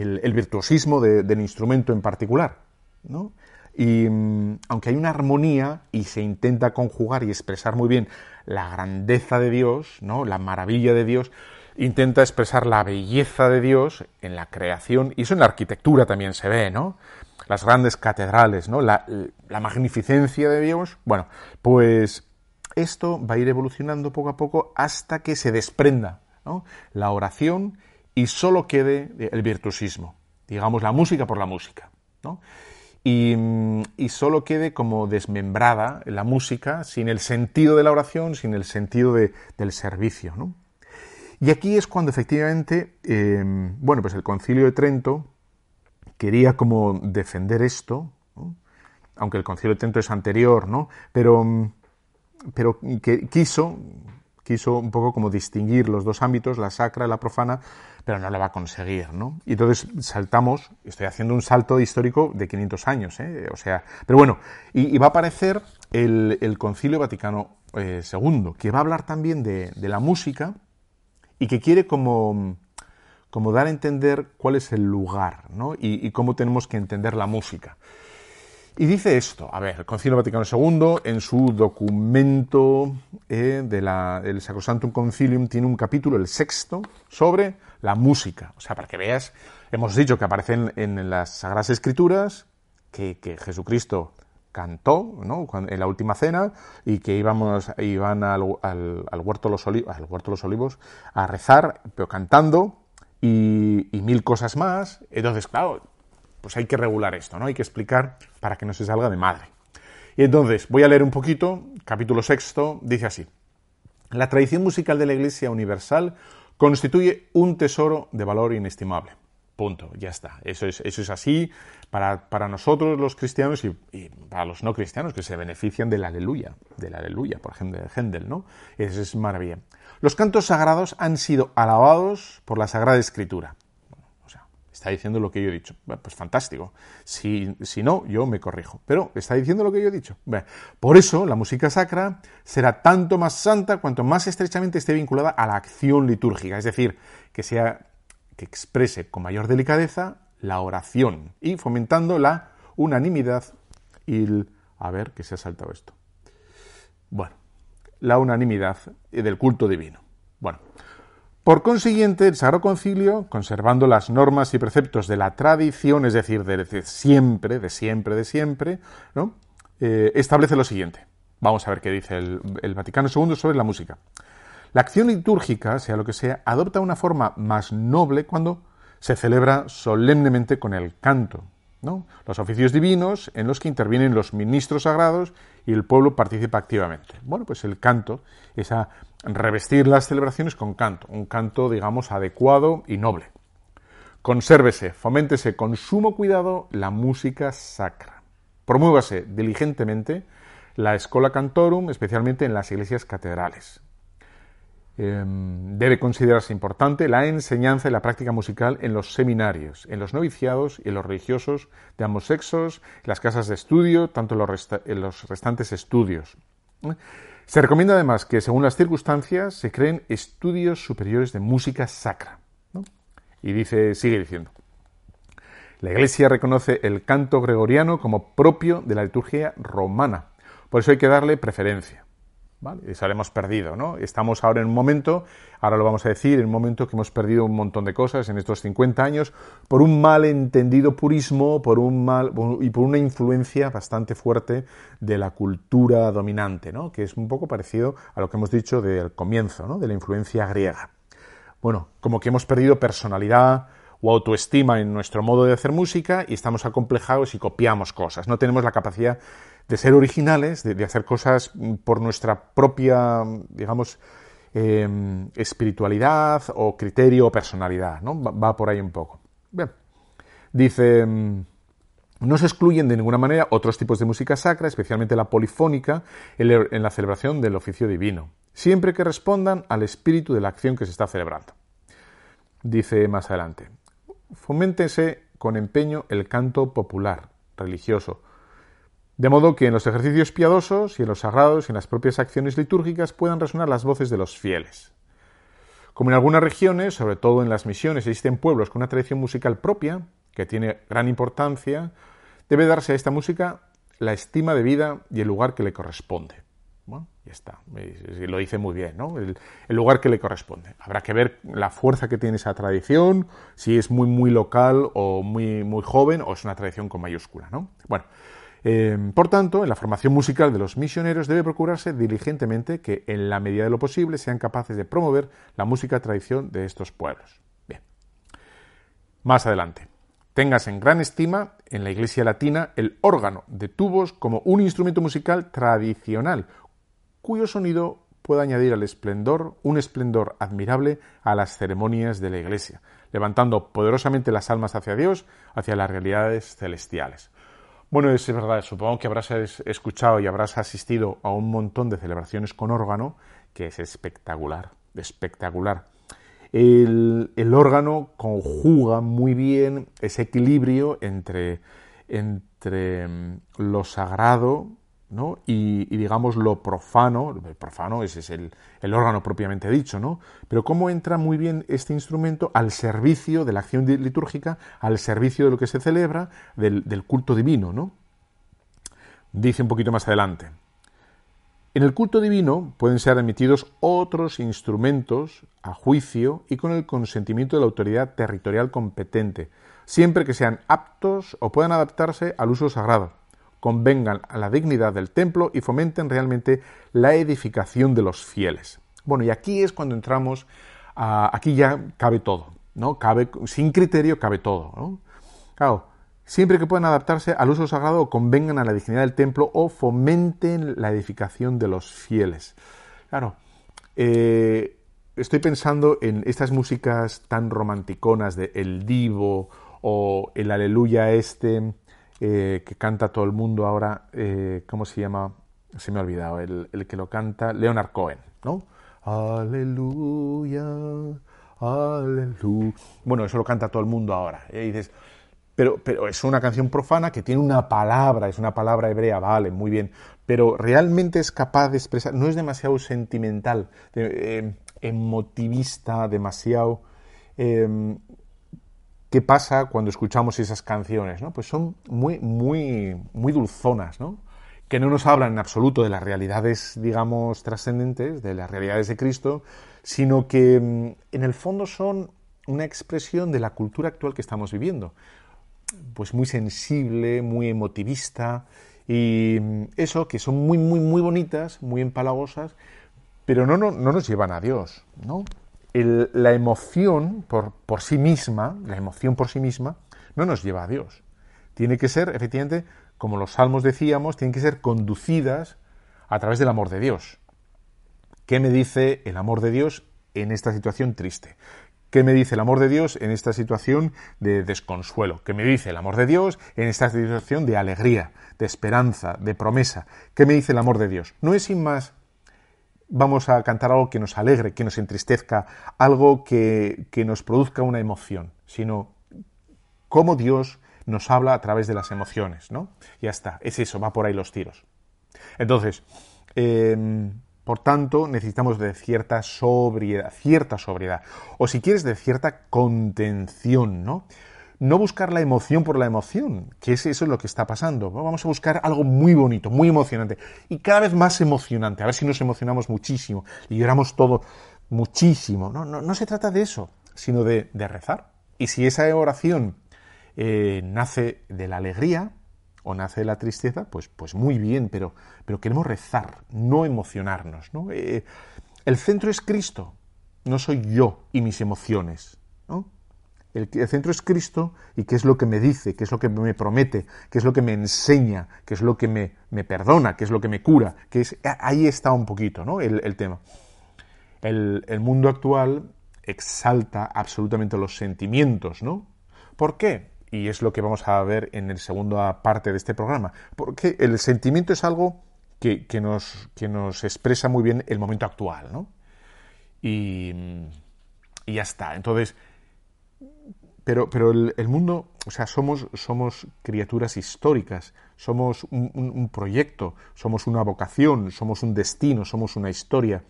Speaker 1: el, virtuosismo del instrumento en particular. ¿no? Y mm, aunque hay una armonía y se intenta conjugar y expresar muy bien la grandeza de Dios, ¿no? la maravilla de Dios, intenta expresar la belleza de Dios en la creación, y eso en la arquitectura también se ve, ¿no? Las grandes catedrales, ¿no? La, la magnificencia de Dios. Bueno, pues esto va a ir evolucionando poco a poco hasta que se desprenda ¿no? la oración y solo quede el virtuosismo, digamos la música por la música, ¿no? y, solo quede como desmembrada la música sin el sentido de la oración, sin el sentido del servicio. ¿no? Y aquí es cuando efectivamente, em, bueno, pues el concilio de Trento quería como defender esto, aunque el concilio de Trento es anterior, ¿no? Pero, pero que quiso, quiso un poco como distinguir los dos ámbitos, la sacra y la profana, pero no lo va a conseguir, ¿no? Y entonces saltamos, estoy haciendo un salto histórico de 500 años, ¿eh? O sea, pero bueno, y, va a aparecer el, Concilio Vaticano II, eh, que va a hablar también de, la música y que quiere como, como dar a entender cuál es el lugar, ¿no? y cómo tenemos que entender la música. Y dice esto, a ver, el Concilio Vaticano II, en su documento eh, de del Sacrosantum Concilium, tiene un capítulo, el sexto, sobre la música. O sea, para que veas, hemos dicho que aparecen en, las Sagradas Escrituras que, Jesucristo cantó ¿no? en la última cena y que íbamos, iban al, huerto los olivos, al huerto los olivos a rezar, pero cantando y, y mil cosas más. Entonces, claro, pues hay que regular esto, ¿no? Hay que explicar para que no se salga de madre. Y entonces, voy a leer un poquito, capítulo sexto, dice así. La tradición musical de la Iglesia Universal constituye un tesoro de valor inestimable. Punto, ya está. Eso es, eso es así para, para nosotros los cristianos y, para los no cristianos que se benefician de la aleluya, de la aleluya, por ejemplo, de Händel, ¿no? Es maravilla. Los cantos sagrados han sido alabados por la Sagrada Escritura está diciendo lo que yo he dicho. pues fantástico. Si, si, no, yo me corrijo. Pero está diciendo lo que yo he dicho. por eso la música sacra será tanto más santa cuanto más estrechamente esté vinculada a la acción litúrgica. Es decir, que sea que exprese con mayor delicadeza la oración y fomentando la unanimidad y el, a ver que se ha saltado esto. Bueno, la unanimidad del culto divino. Bueno, por consiguiente, el Sagrado Concilio, conservando las normas y preceptos de la tradición, es decir, de siempre, de siempre, de siempre, ¿no? Eh, establece lo siguiente. Vamos a ver qué dice el, el Vaticano II sobre la música. La acción litúrgica, sea lo que sea, adopta una forma más noble cuando se celebra solemnemente con el canto, los oficios divinos en los que intervienen los ministros sagrados y el pueblo participa activamente. Bueno, pues el canto es a revestir las celebraciones con canto, un canto, digamos, adecuado y noble. Consérvese, foméntese con sumo cuidado la música sacra. Promúvase diligentemente la escola cantorum, especialmente en las iglesias catedrales. Em, debe considerarse importante la enseñanza y la práctica musical en los seminarios, en los noviciados y en los religiosos de ambos sexos, en las casas de estudio, tanto en los, restantes estudios. Se recomienda además que, según las circunstancias, se creen estudios superiores de música sacra. Y dice, sigue diciendo. La Iglesia reconoce el canto gregoriano como propio de la liturgia romana. Por eso hay que darle preferencia. ¿Vale? Eso perdido, ¿no? Estamos ahora en un momento, ahora lo vamos a decir, en un momento que hemos perdido un montón de cosas en estos 50 años por un mal entendido purismo, por un mal y por una influencia bastante fuerte de la cultura dominante, ¿no? Que es un poco parecido a lo que hemos dicho del comienzo, ¿no? De la influencia griega. Bueno, como que hemos perdido personalidad, o autoestima en nuestro modo de hacer música y estamos acomplejados y copiamos cosas. No tenemos la capacidad de ser originales, de, hacer cosas por nuestra propia, digamos, em, espiritualidad o criterio o personalidad, ¿no? Va, por ahí un poco. Bien. Dice, em, no se excluyen de ninguna manera otros tipos de música sacra, especialmente la polifónica, en la celebración del oficio divino, siempre que respondan al espíritu de la acción que se está celebrando. Dice más adelante, foméntese con empeño el canto popular, religioso, de modo que en los ejercicios piadosos y en los sagrados y en las propias acciones litúrgicas puedan resonar las voces de los fieles. Como en algunas regiones, sobre todo en las misiones, existen pueblos con una tradición musical propia, que tiene gran importancia, debe darse a esta música la estima de vida y el lugar que le corresponde. Bueno, ya está. Lo dice muy bien, ¿no? El, el, lugar que le corresponde. Habrá que ver la fuerza que tiene esa tradición, si es muy, muy local o muy, muy joven, o es una tradición con mayúscula, ¿no? Bueno, Em, por tanto, en la formación musical de los misioneros debe procurarse diligentemente que, en la medida de lo posible, sean capaces de promover la música tradición de estos pueblos. Bien. más adelante. Tengas en gran estima en la Iglesia Latina el órgano de tubos como un instrumento musical tradicional, cuyo sonido puede añadir al esplendor un esplendor admirable a las ceremonias de la Iglesia, levantando poderosamente las almas hacia Dios, hacia las realidades celestiales. Bueno, es verdad, supongo que habrás escuchado y habrás asistido a un montón de celebraciones con órgano, que es espectacular, espectacular. El, órgano conjuga muy bien ese equilibrio entre, entre mm, lo sagrado ¿no? y, digamos lo profano, el profano ese es el, órgano propiamente dicho, ¿no? pero cómo entra muy bien este instrumento al servicio de la acción litúrgica, al servicio de lo que se celebra, del, del culto divino. ¿no? Dice un poquito más adelante. En el culto divino pueden ser admitidos otros instrumentos a juicio y con el consentimiento de la autoridad territorial competente, siempre que sean aptos o puedan adaptarse al uso sagrado, convengan a la dignidad del templo y fomenten realmente la edificación de los fieles. Bueno, y aquí es cuando entramos, aquí ya cabe todo, ¿no? Cabe, sin criterio cabe todo. Claro, siempre que puedan adaptarse al uso sagrado convengan a la dignidad del templo o fomenten la edificación de los fieles. Claro, eh, estoy pensando en estas músicas tan romanticonas de El Divo o el Aleluya este eh, que canta todo el mundo ahora, eh, ¿cómo se llama? Se me ha olvidado, el, el que lo canta, Leonard Cohen, ¿no? Aleluya, aleluya. Bueno, eso lo canta todo el mundo ahora. Y dices, pero, pero es una canción profana que tiene una palabra, es una palabra hebrea, vale, muy bien, pero realmente es capaz de expresar, no es demasiado sentimental, eh, emotivista, demasiado... Em, ¿Qué pasa cuando escuchamos esas canciones? ¿no? Pues son muy, muy, muy dulzonas, ¿no? que no nos hablan en absoluto de las realidades, digamos, trascendentes, de las realidades de Cristo, sino que em, en el fondo son una expresión de la cultura actual que estamos viviendo pues muy sensible, muy emotivista y mm, eso, que son muy, muy, muy bonitas, muy empalagosas, pero no, no, no nos llevan a Dios, ¿no? La emoción por, por sí misma, la emoción por sí misma, no nos lleva a Dios. Tiene que ser, efectivamente, como los salmos decíamos, tienen que ser conducidas a través del amor de Dios. ¿Qué me dice el amor de Dios en esta situación triste? ¿Qué me dice el amor de Dios en esta situación de desconsuelo? ¿Qué me dice el amor de Dios en esta situación de alegría, de esperanza, de promesa? ¿Qué me dice el amor de Dios? No es sin más vamos a cantar algo que nos alegre, que nos entristezca, algo que, que nos produzca una emoción, sino cómo Dios nos habla a través de las emociones, ¿no? Ya está, es eso, va por ahí los tiros. Entonces, em, por tanto, necesitamos de cierta sobriedad, cierta sobriedad, o si quieres, de cierta contención, ¿no? No buscar la emoción por la emoción, que es eso es lo que está pasando. Vamos a buscar algo muy bonito, muy emocionante, y cada vez más emocionante, a ver si nos emocionamos muchísimo y lloramos todo muchísimo. No, no, se trata de eso, sino de, rezar. Y si esa oración eh, nace de la alegría, o nace la tristeza, pues, pues muy bien, pero, pero queremos rezar, no emocionarnos. ¿no? Eh, el centro es Cristo, no soy yo y mis emociones. ¿no? El, centro es Cristo y qué es lo que me dice, qué es lo que me promete, qué es lo que me enseña, qué es lo que me, me perdona, qué es lo que me cura. Que es, ahí está un poquito ¿no? el, tema. El, mundo actual exalta absolutamente los sentimientos, ¿no? ¿Por qué? y es lo que vamos a ver en la segunda parte de este programa, porque el sentimiento es algo que, nos, que nos expresa muy bien el momento actual, ¿no? Y, ya está. Entonces, pero, pero el, mundo, o sea, somos, somos criaturas históricas, somos un, proyecto, somos una vocación, somos un destino, somos una historia.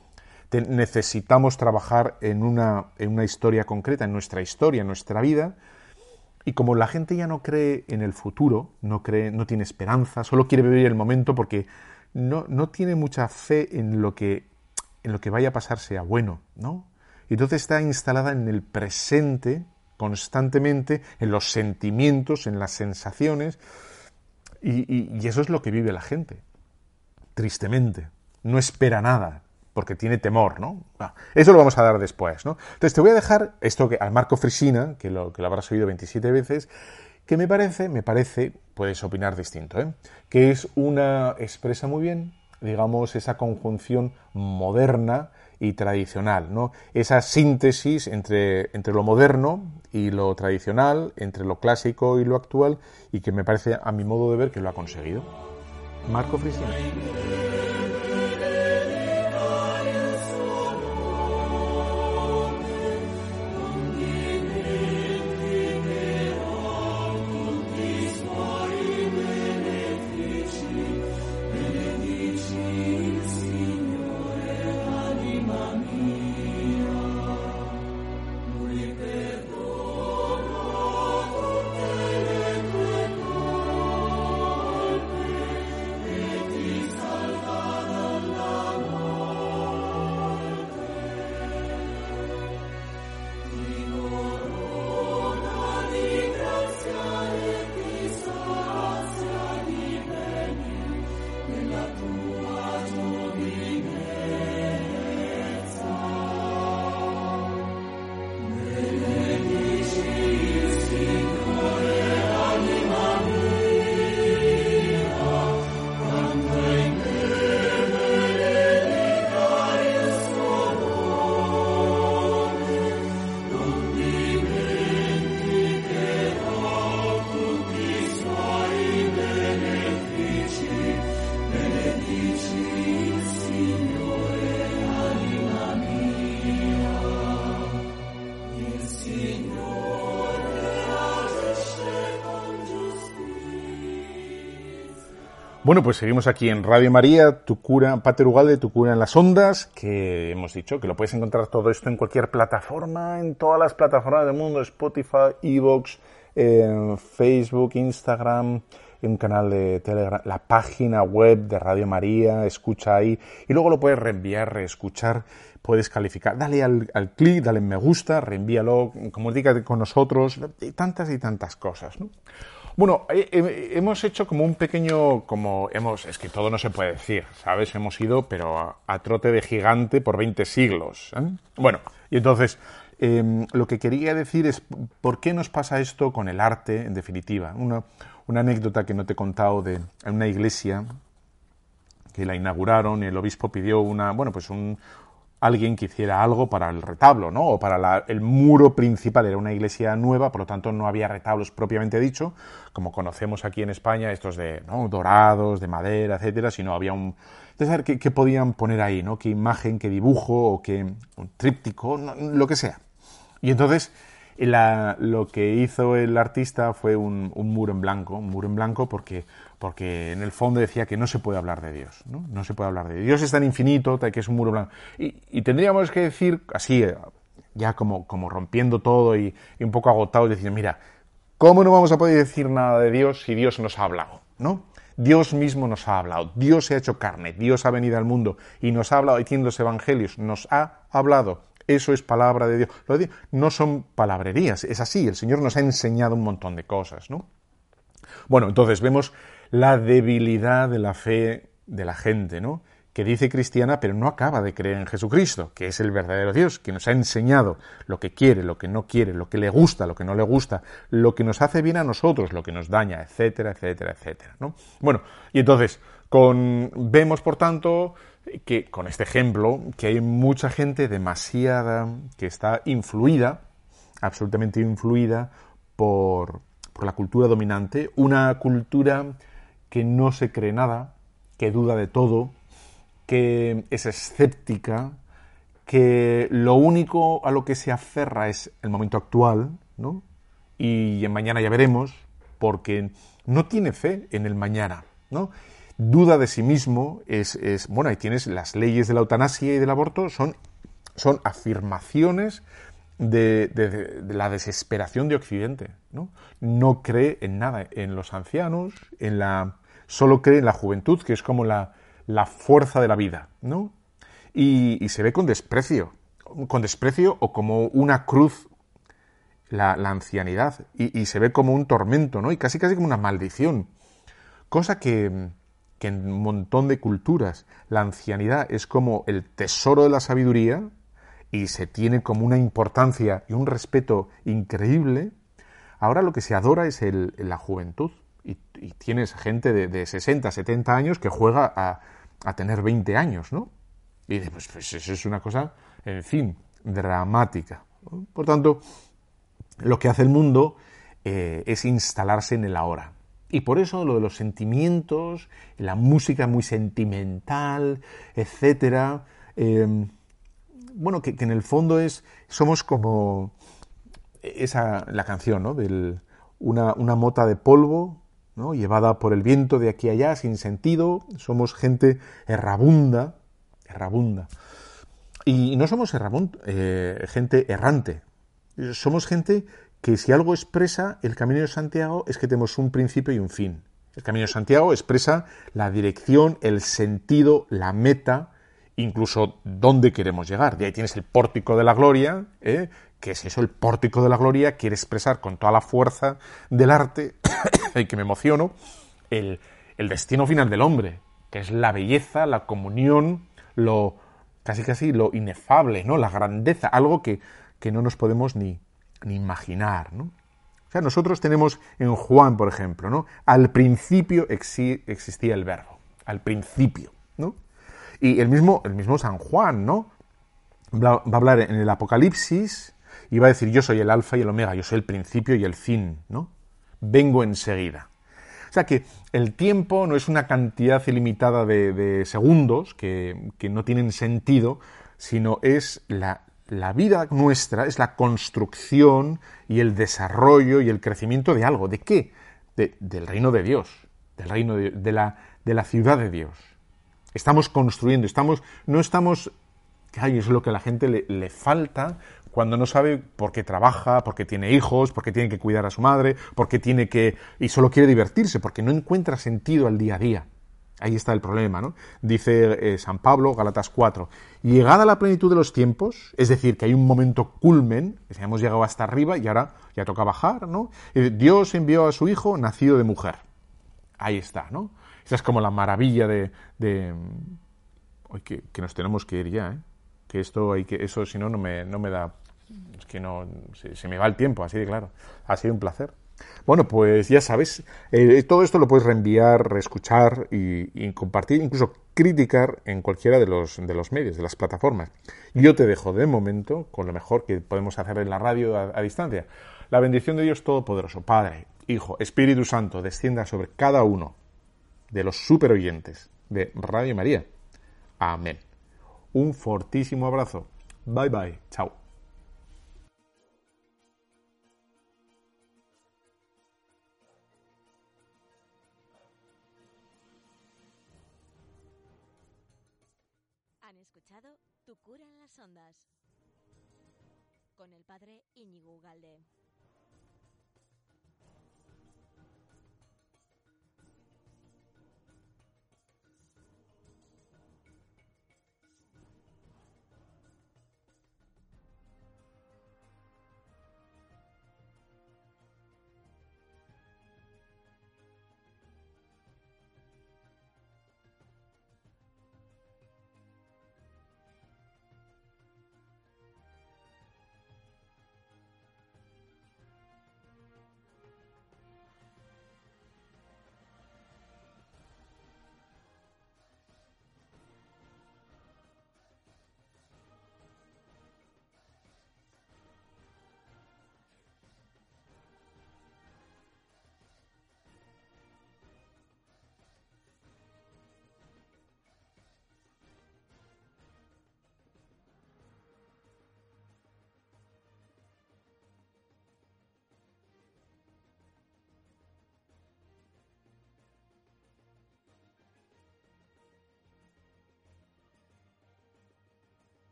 Speaker 1: necesitamos trabajar en una, en una historia concreta, en nuestra historia, en nuestra vida, y como la gente ya no cree en el futuro, no cree, no tiene esperanza, solo quiere vivir el momento porque no, no tiene mucha fe en lo que en lo que vaya a pasar sea bueno, ¿no? Y entonces está instalada en el presente constantemente, en los sentimientos, en las sensaciones, y, eso es lo que vive la gente, tristemente. No espera nada, porque tiene temor, ¿no? eso lo vamos a dar después, ¿no? Entonces te voy a dejar esto que al Marco Frisina, que lo, que lo habrás oído 27 veces, que me parece, me parece, puedes opinar distinto, ¿eh? que es una, expresa muy bien, digamos, esa conjunción moderna y tradicional, ¿no? Esa síntesis entre, entre lo moderno y lo tradicional, entre lo clásico y lo actual, y que me parece, a mi modo de ver, que lo ha conseguido. Marco Frisina. Bueno, pues seguimos aquí en Radio María, tu cura, Pater Ugalde, tu cura en las ondas, que hemos dicho que lo puedes encontrar todo esto en cualquier plataforma, en todas las plataformas del mundo, Spotify, Evox, Facebook, Instagram, un canal de Telegram, la página web de Radio María, escucha ahí, y luego lo puedes reenviar, reescuchar, puedes calificar, dale al, al clic, dale me gusta, reenvíalo, diga con nosotros, y tantas y tantas cosas, ¿no? Bueno, eh, eh, hemos hecho como un pequeño, como hemos, es que todo no se puede decir, ¿sabes? Hemos ido, pero a, trote de gigante por 20 siglos. ¿eh? Bueno, y entonces, em, lo que quería decir es, ¿por qué nos pasa esto con el arte, en definitiva? Una, una anécdota que no te he contado de una iglesia que la inauguraron y el obispo pidió una, bueno, pues un, alguien que hiciera algo para el retablo, ¿no? O para el muro principal. Era una iglesia nueva, por lo tanto no había retablos propiamente dicho, como conocemos aquí en España, estos de dorados, de madera, etcétera, sino había un... Entonces, ¿qué, ¿qué, podían poner ahí, no? ¿Qué imagen, qué dibujo, o qué un tríptico, lo que sea? Y entonces lo que hizo el artista fue un, muro en blanco, un muro en blanco porque, porque en el fondo decía que no se puede hablar de Dios, ¿no? No se puede hablar de Dios. Dios es tan infinito que es un muro blanco. Y, tendríamos que decir, así, eh, ya como, como rompiendo todo y, un poco agotado, decir, mira, ¿cómo no vamos a poder decir nada de Dios si Dios nos ha hablado, ¿no? Dios mismo nos ha hablado, Dios se ha hecho carne, Dios ha venido al mundo y nos ha hablado, y tiene los evangelios, nos ha hablado eso es palabra de Dios. no son palabrerías, es así. El Señor nos ha enseñado un montón de cosas, ¿no? Bueno, entonces vemos la debilidad de la fe de la gente, ¿no? Que dice cristiana, pero no acaba de creer en Jesucristo, que es el verdadero Dios, que nos ha enseñado lo que quiere, lo que no quiere, lo que le gusta, lo que no le gusta, lo que nos hace bien a nosotros, lo que nos daña, etcétera, etcétera, etcétera, ¿no? Bueno, y entonces, con, vemos, por tanto, que con este ejemplo, que hay mucha gente demasiada, que está influida, absolutamente influida por, por la cultura dominante, una cultura que no se cree nada, que duda de todo, que es escéptica, que lo único a lo que se aferra es el momento actual, ¿no? Y mañana ya veremos, porque no tiene fe en el mañana, ¿no? duda de sí mismo es, bueno, ahí tienes las leyes de la eutanasia y del aborto, son, son afirmaciones de, la desesperación de Occidente, ¿no? No cree en nada, en los ancianos, en la, solo cree en la juventud, que es como la, la fuerza de la vida, ¿no? Y, se ve con desprecio, con desprecio o como una cruz la, ancianidad, y, y, se ve como un tormento, ¿no? Y casi casi como una maldición, cosa que, que en un montón de culturas la ancianidad es como el tesoro de la sabiduría y se tiene como una importancia y un respeto increíble, ahora lo que se adora es el, la juventud. Y, tienes gente de, de, 60, 70 años que juega a, tener 20 años, ¿no? Y pues, pues, eso es una cosa, en fin, dramática. Por tanto, lo que hace el mundo eh, es instalarse en el ahora. Y por eso lo de los sentimientos, la música muy sentimental, etcétera, em, bueno, que, en el fondo es, somos como esa, la canción, ¿no? Del, una, una mota de polvo, Llevada por el viento de aquí a allá, sin sentido, somos gente errabunda, errabunda. Y no somos eh, gente errante, somos gente que si algo expresa el Camino de Santiago es que tenemos un principio y un fin. El Camino de Santiago expresa la dirección, el sentido, la meta, incluso dónde queremos llegar. De ahí tienes el pórtico de la gloria, ¿eh? Que es eso, el pórtico de la gloria, quiere expresar con toda la fuerza del arte, [COUGHS] y que me emociono, el, el destino final del hombre, que es la belleza, la comunión, lo casi casi lo inefable, ¿no? La grandeza, algo que, que no nos podemos ni, ni imaginar, ¿no? O sea, nosotros tenemos en Juan, por ejemplo, ¿no? Al principio existía el verbo, al principio, ¿no? Y el mismo, el mismo San Juan, ¿no? Va a hablar en el Apocalipsis va a decir, yo soy el alfa y el omega, yo soy el principio y el fin, ¿no? Vengo enseguida. O sea que el tiempo no es una cantidad ilimitada de, segundos que, que, no tienen sentido, sino es la, la vida nuestra, es la construcción y el desarrollo y el crecimiento de algo. ¿De qué? del reino de Dios, del reino de, la, de la ciudad de Dios. Estamos construyendo, estamos, no estamos, ay, es lo que a la gente le, le falta cuando no sabe por qué trabaja, por qué tiene hijos, por qué tiene que cuidar a su madre, por qué tiene que... y solo quiere divertirse, porque no encuentra sentido al día a día. Ahí está el problema, ¿no? Dice eh, San Pablo, Galatas 4, llegada la plenitud de los tiempos, es decir, que hay un momento culmen, que hemos llegado hasta arriba y ahora ya toca bajar, ¿no? Dios envió a su hijo nacido de mujer. Ahí está, ¿no? Esa es como la maravilla de... de... que, nos tenemos que ir ya, ¿eh? Que esto hay que... Eso si no, no me da es que no, se, me va el tiempo, así de claro. Ha sido un placer. Bueno, pues ya sabes, eh, todo esto lo puedes reenviar, reescuchar y, compartir, incluso criticar en cualquiera de los, de los medios, de las plataformas. Yo te dejo de momento con lo mejor que podemos hacer en la radio a, a distancia. La bendición de Dios Todopoderoso, Padre, Hijo, Espíritu Santo, descienda sobre cada uno de los super oyentes de Radio María. Amén. Un fortísimo abrazo. Bye bye. Chao.